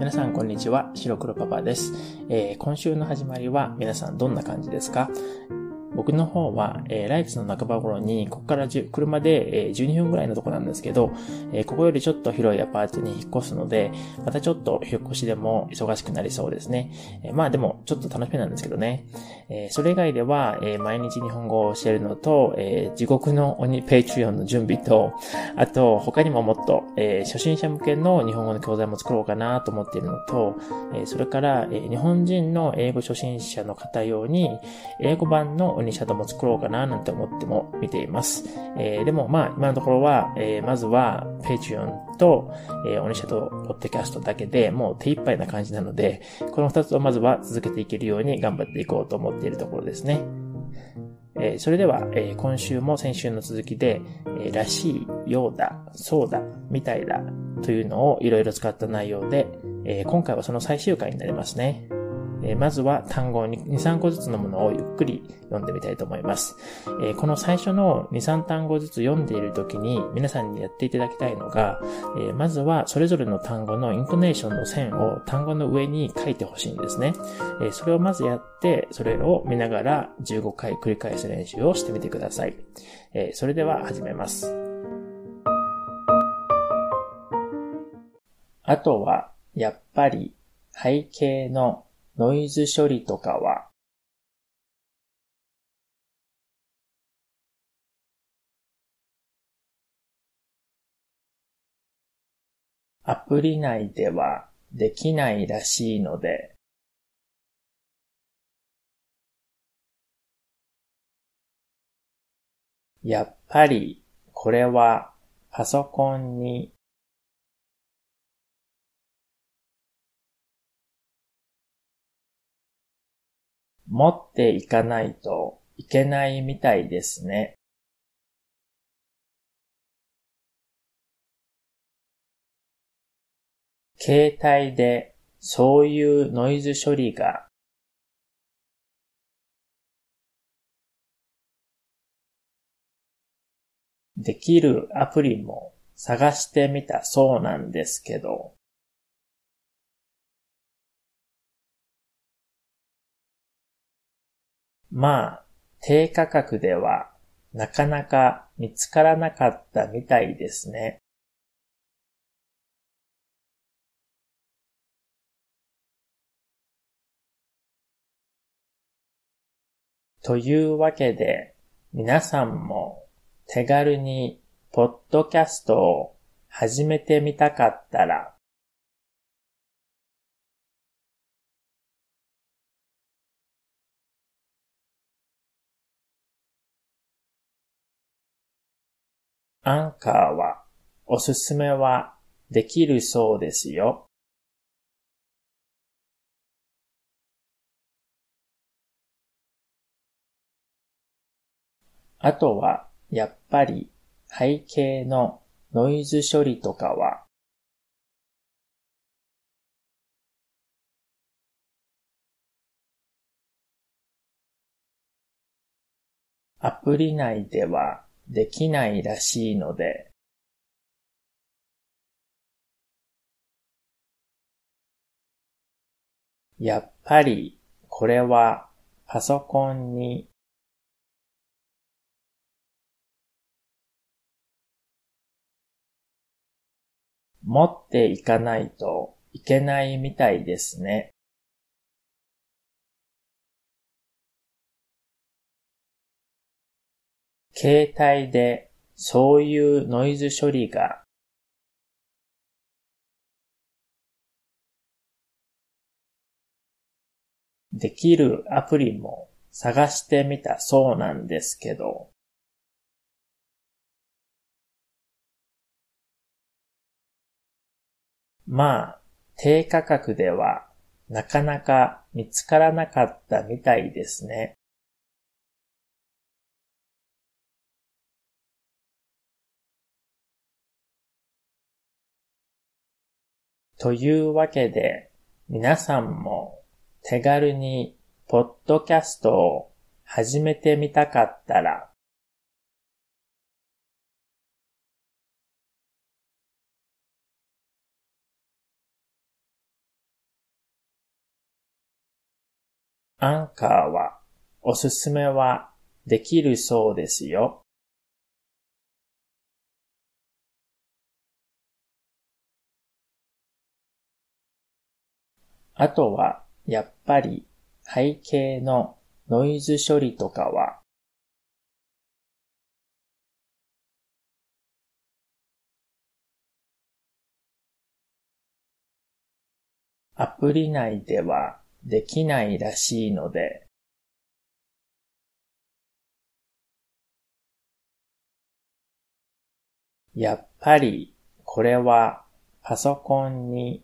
皆さんこんにちは、白黒パパです、えー、今週の始まりは皆さんどんな感じですか？僕の方は、えー、来月の半ば頃に、ここから車で、えー、12分ぐらいのとこなんですけど、えー、ここよりちょっと広いアパートに引っ越すので、またちょっと引っ越しでも忙しくなりそうですね。えー、まあでも、ちょっと楽しみなんですけどね。えー、それ以外では、えー、毎日日本語を教えるのと、えー、地獄の鬼ペイチュオンの準備と、あと、他にももっと、えー、初心者向けの日本語の教材も作ろうかなと思っているのと、えー、それから、えー、日本人の英語初心者の方用に、英語版の鬼シャドも作ろうかななんて思っても見ています。えー、でもまあ今のところは、えー、まずは Patreon と、えー、オニシャドポッドキャストだけでもう手一杯な感じなので、この二つをまずは続けていけるように頑張っていこうと思っているところですね。えー、それでは、えー、今週も先週の続きで、えー、らしい、ようだ、そうだ、みたいだというのをいろいろ使った内容で、え今回はその最終回になりますね。えまずは単語に2、3個ずつのものをゆっくり読んでみたいと思います。えこの最初の2、3単語ずつ読んでいるときに皆さんにやっていただきたいのが、えまずはそれぞれの単語のイントネーションの線を単語の上に書いてほしいんですね。えそれをまずやって、それを見ながら15回繰り返す練習をしてみてください。えそれでは始めます。あとは、やっぱり背景のノイズ処理とかは、アプリ内ではできないらしいので、やっぱりこれはパソコンに持っていかないといけないみたいですね。携帯でそういうノイズ処理ができるアプリも探してみたそうなんですけど、まあ、低価格ではなかなか見つからなかったみたいですね。というわけで、皆さんも手軽にポッドキャストを始めてみたかったら、アンカーはおすすめはできるそうですよ。あとは、やっぱり背景のノイズ処理とかは、アプリ内ではできないらしいので、やっぱりこれはパソコンに持っていかないといけないみたいですね。携帯でそういうノイズ処理ができるアプリも探してみたそうなんですけど、まあ、低価格ではなかなか見つからなかったみたいですね。というわけで、皆さんも手軽にポッドキャストを始めてみたかったら、アンカーはおすすめはできるそうですよ。あとは、やっぱり背景のノイズ処理とかは、アプリ内ではできないらしいので、やっぱりこれはパソコンに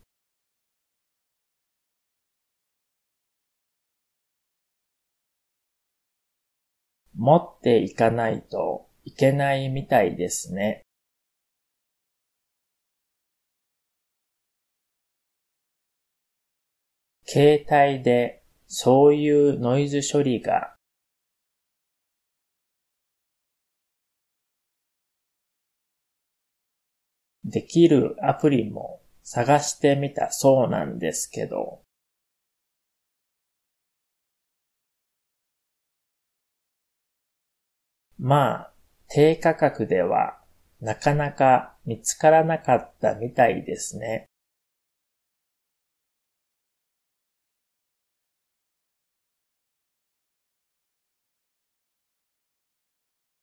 持っていかないといけないみたいですね。携帯でそういうノイズ処理ができるアプリも探してみたそうなんですけど、まあ、低価格ではなかなか見つからなかったみたいですね。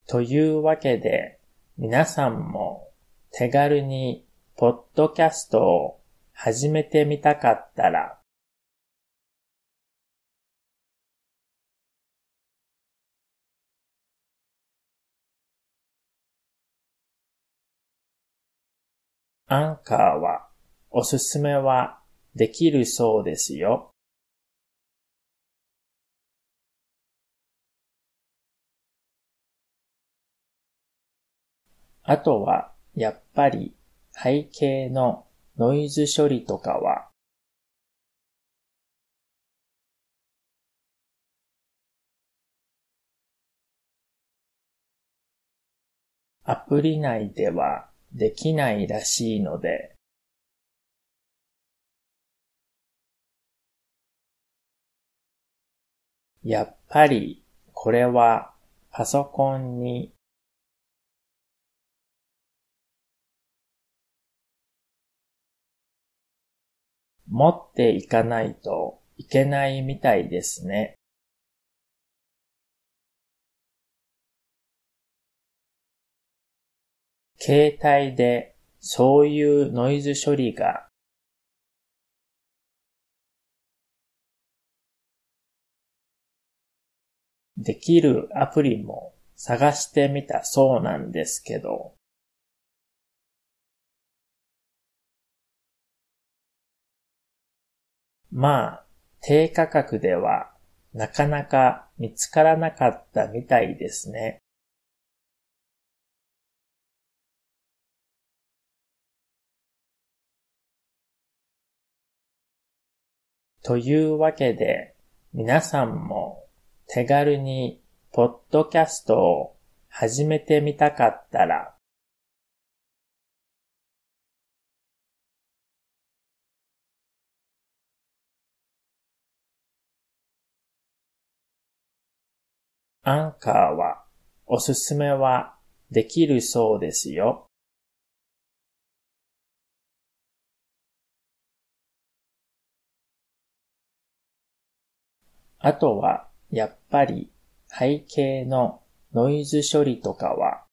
というわけで、皆さんも手軽にポッドキャストを始めてみたかったら、アンカーはおすすめはできるそうですよ。あとはやっぱり背景のノイズ処理とかはアプリ内ではできないらしいのでやっぱりこれはパソコンに持っていかないといけないみたいですね。携帯でそういうノイズ処理ができるアプリも探してみたそうなんですけど、まあ、低価格ではなかなか見つからなかったみたいですね。というわけで、皆さんも手軽にポッドキャストを始めてみたかったら、アンカーはおすすめはできるそうですよ。あとは、やっぱり背景のノイズ処理とかは、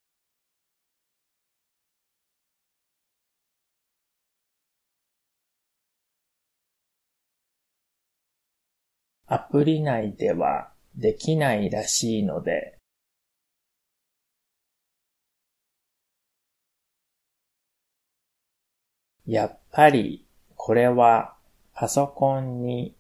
アプリ内ではできないらしいので、やっぱりこれはパソコンに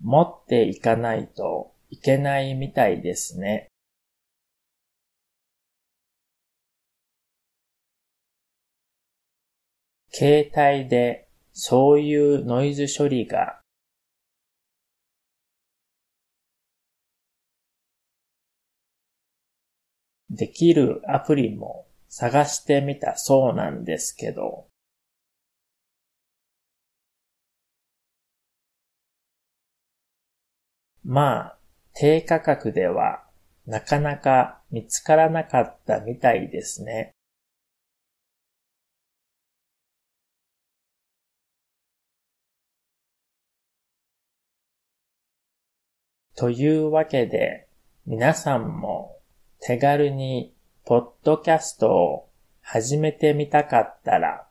持っていかないといけないみたいですね。携帯でそういうノイズ処理ができるアプリも探してみたそうなんですけど、まあ、低価格ではなかなか見つからなかったみたいですね。というわけで、皆さんも手軽にポッドキャストを始めてみたかったら、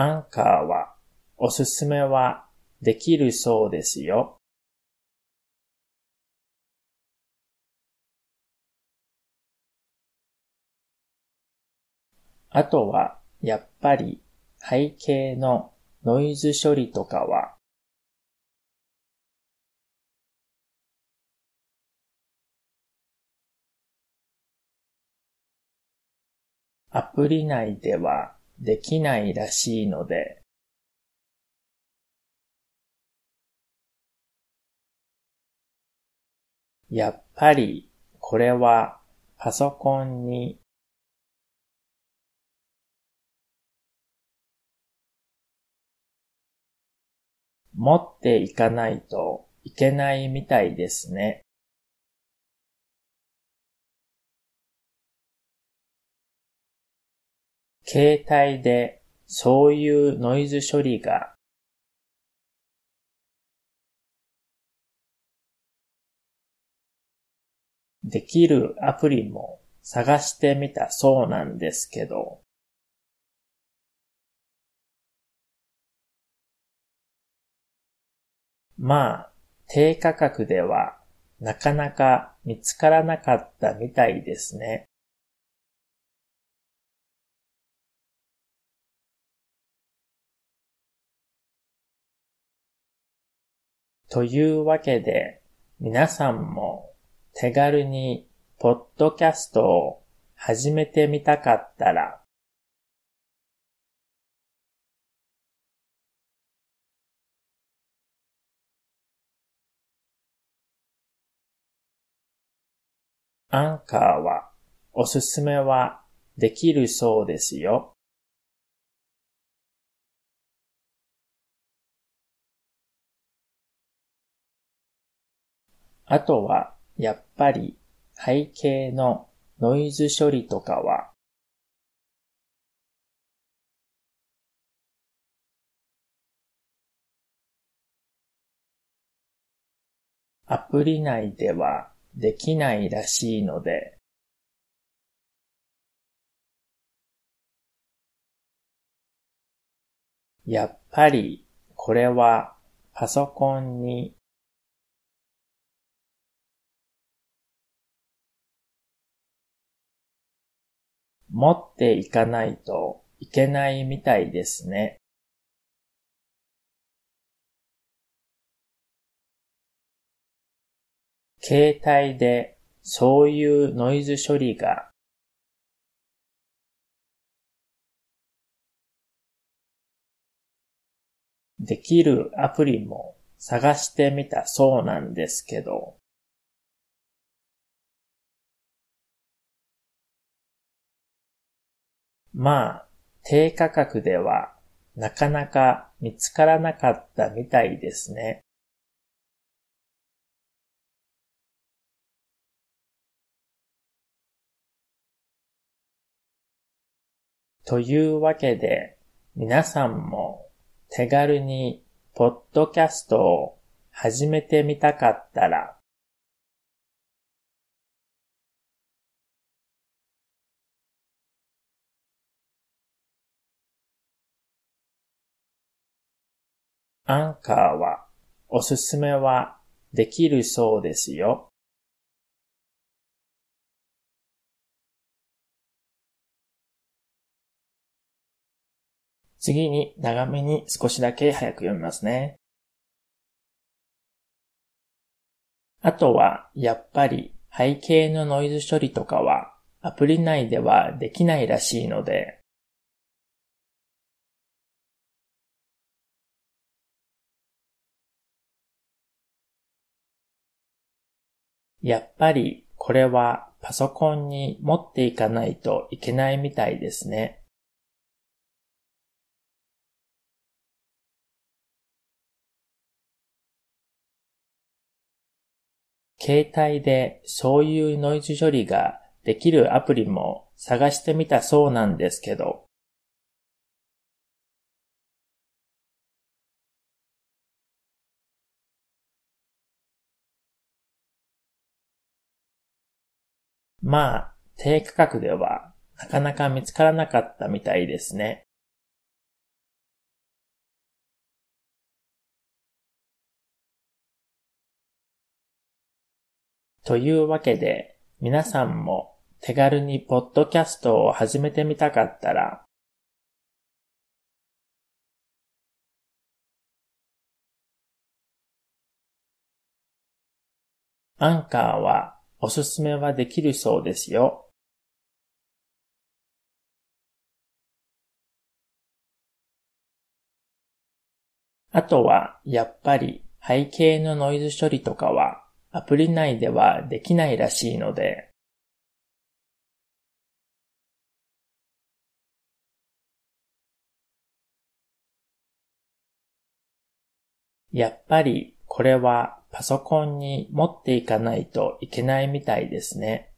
アンカーはおすすめはできるそうですよ。あとは、やっぱり背景のノイズ処理とかは、アプリ内ではできないらしいので、やっぱりこれはパソコンに持っていかないといけないみたいですね。携帯でそういうノイズ処理ができるアプリも探してみたそうなんですけど、まあ、低価格ではなかなか見つからなかったみたいですね。というわけで、皆さんも手軽にポッドキャストを始めてみたかったら、アンカーはおすすめはできるそうですよ。あとは、やっぱり背景のノイズ処理とかは、アプリ内ではできないらしいので、やっぱりこれはパソコンに持っていかないといけないみたいですね。携帯でそういうノイズ処理ができるアプリも探してみたそうなんですけど、まあ、低価格ではなかなか見つからなかったみたいですね。というわけで、皆さんも手軽にポッドキャストを始めてみたかったら、アンカーはおすすめはできるそうですよ。次に長めに少しだけ早く読みますね。あとは、やっぱり背景のノイズ処理とかはアプリ内ではできないらしいので、やっぱりこれはパソコンに持っていかないといけないみたいですね。携帯でそういうノイズ処理ができるアプリも探してみたそうなんですけど、まあ、低価格ではなかなか見つからなかったみたいですね。というわけで、皆さんも手軽にポッドキャストを始めてみたかったら、アンカーはおすすめはできるそうですよ。あとは、やっぱり背景のノイズ処理とかはアプリ内ではできないらしいので、やっぱりこれはパソコンに持っていかないといけないみたいですね。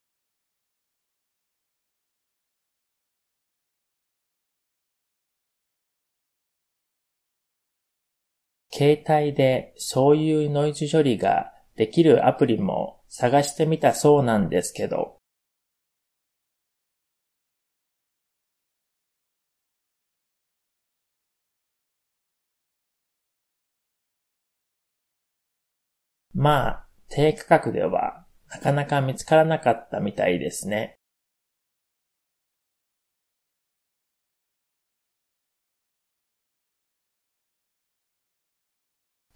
携帯でそういうノイズ処理ができるアプリも探してみたそうなんですけど、まあ、低価格ではなかなか見つからなかったみたいですね。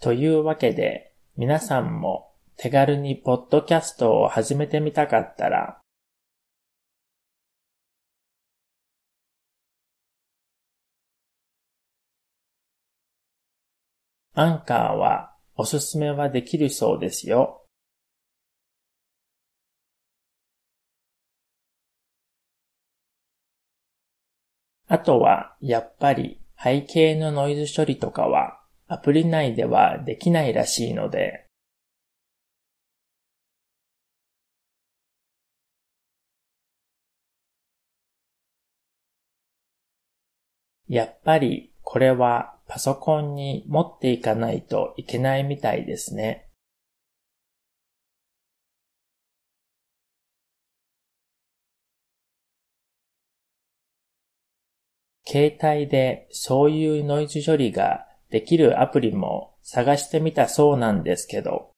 というわけで、皆さんも手軽にポッドキャストを始めてみたかったら、アンカーはおすすめはできるそうですよ。あとは、やっぱり背景のノイズ処理とかはアプリ内ではできないらしいので、やっぱりこれはパソコンに持っていかないといけないみたいですね。携帯でそういうノイズ処理ができるアプリも探してみたそうなんですけど、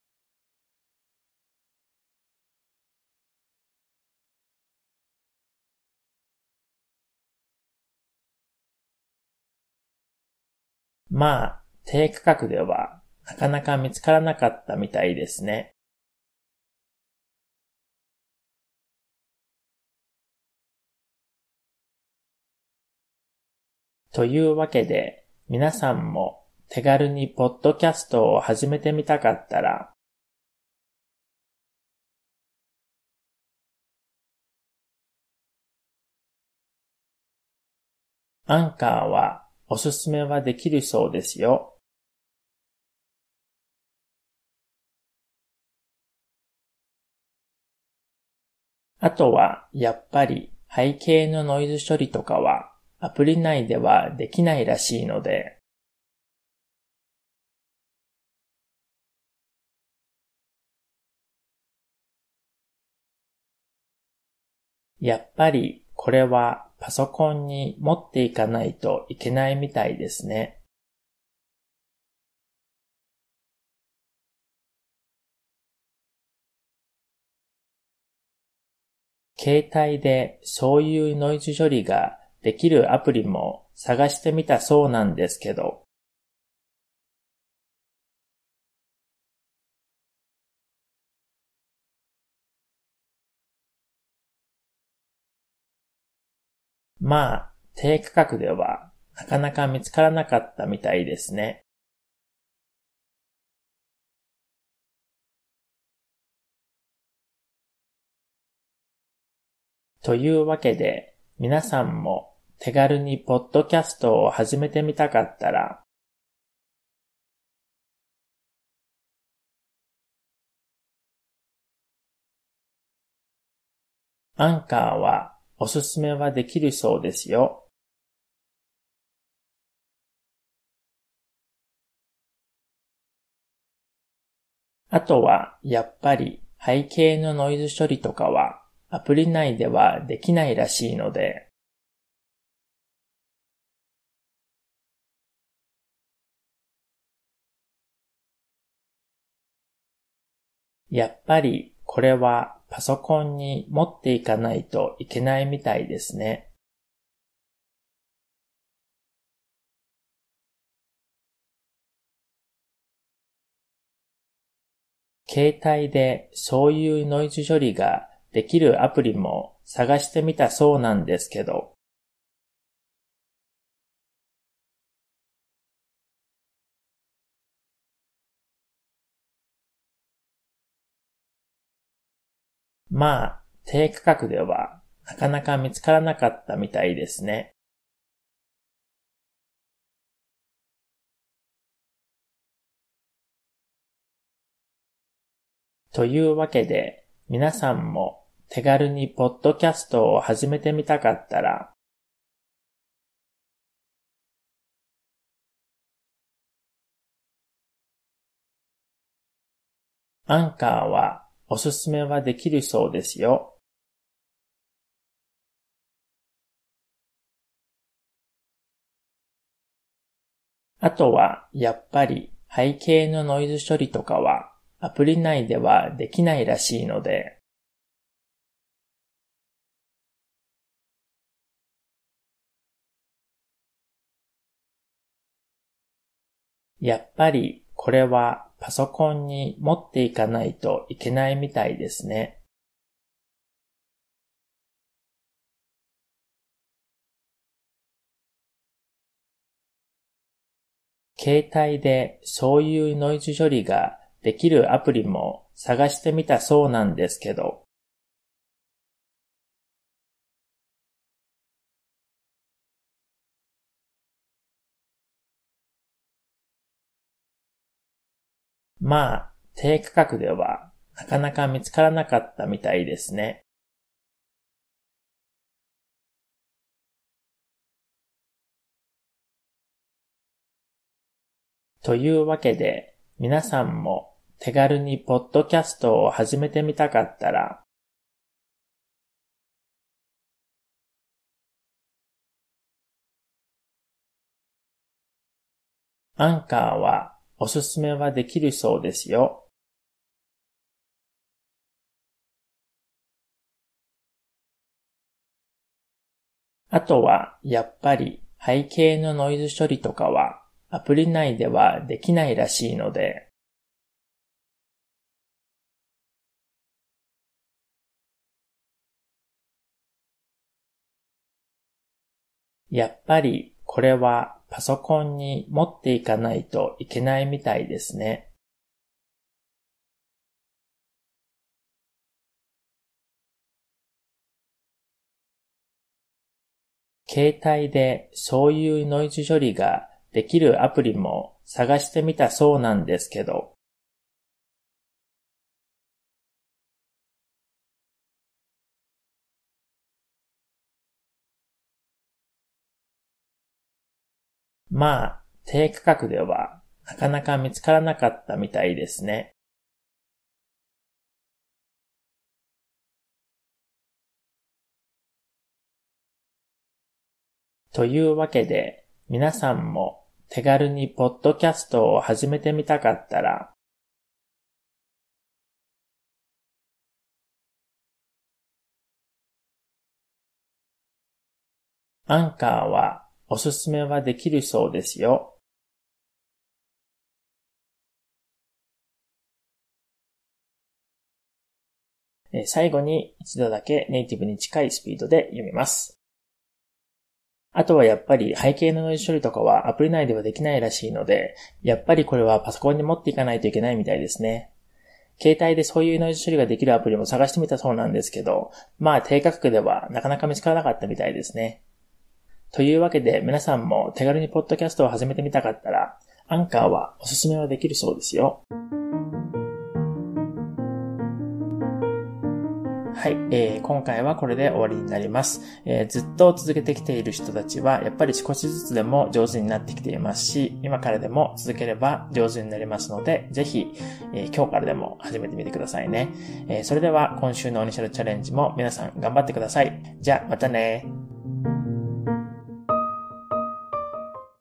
まあ、低価格ではなかなか見つからなかったみたいですね。というわけで、皆さんも手軽にポッドキャストを始めてみたかったら、アンカーはおすすめはできるそうですよ。あとは、やっぱり背景のノイズ処理とかはアプリ内ではできないらしいので、やっぱりこれはパソコンに持っていかないといけないみたいですね。携帯でそういうノイズ処理ができるアプリも探してみたそうなんですけど、まあ、低価格ではなかなか見つからなかったみたいですね。というわけで、皆さんも手軽にポッドキャストを始めてみたかったら、アンカーはおすすめはできるそうですよ。あとは、やっぱり背景のノイズ処理とかはアプリ内ではできないらしいので、やっぱりこれはパソコンに持っていかないといけないみたいですね。携帯でそういうノイズ処理ができるアプリも探してみたそうなんですけど、まあ、低価格ではなかなか見つからなかったみたいですね。というわけで、皆さんも手軽にポッドキャストを始めてみたかったら、アンカーはおすすめはできるそうですよ。あとは、やっぱり背景のノイズ処理とかはアプリ内ではできないらしいので、やっぱりこれはパソコンに持っていかないといけないみたいですね。携帯でそういうノイズ処理ができるアプリも探してみたそうなんですけど、まあ、低価格ではなかなか見つからなかったみたいですね。というわけで、皆さんも手軽にポッドキャストを始めてみたかったら、アンカーはおすすめはできるそうですよ。あとは、やっぱり背景のノイズ処理とかはアプリ内ではできないらしいので、やっぱりこれはパソコンに持っていかないといけないみたいですね。携帯でそういうノイズ処理ができるアプリも探してみたそうなんですけど、まあ、低価格ではなかなか見つからなかったみたいですね。というわけで、皆さんも手軽にポッドキャストを始めてみたかったら、アンカーはおすすめはできるそうですよ。最後に一度だけネイティブに近いスピードで読みます。あとはやっぱり背景のノイズ処理とかはアプリ内ではできないらしいので、やっぱりこれはパソコンに持っていかないといけないみたいですね。携帯でそういうノイズ処理ができるアプリも探してみたそうなんですけど、まあ低価格ではなかなか見つからなかったみたいですね。というわけで皆さんも手軽にポッドキャストを始めてみたかったら、アンカーはおすすめはできるそうですよ。はい、えー、今回はこれで終わりになります、えー、ずっと続けてきている人たちは、やっぱり少しずつでも上手になってきていますし、今からでも続ければ上手になりますので、ぜひ、えー、今日からでも始めてみてくださいね。えー、それでは今週のオニシャルチャレンジも皆さん頑張ってください。じゃあ、またね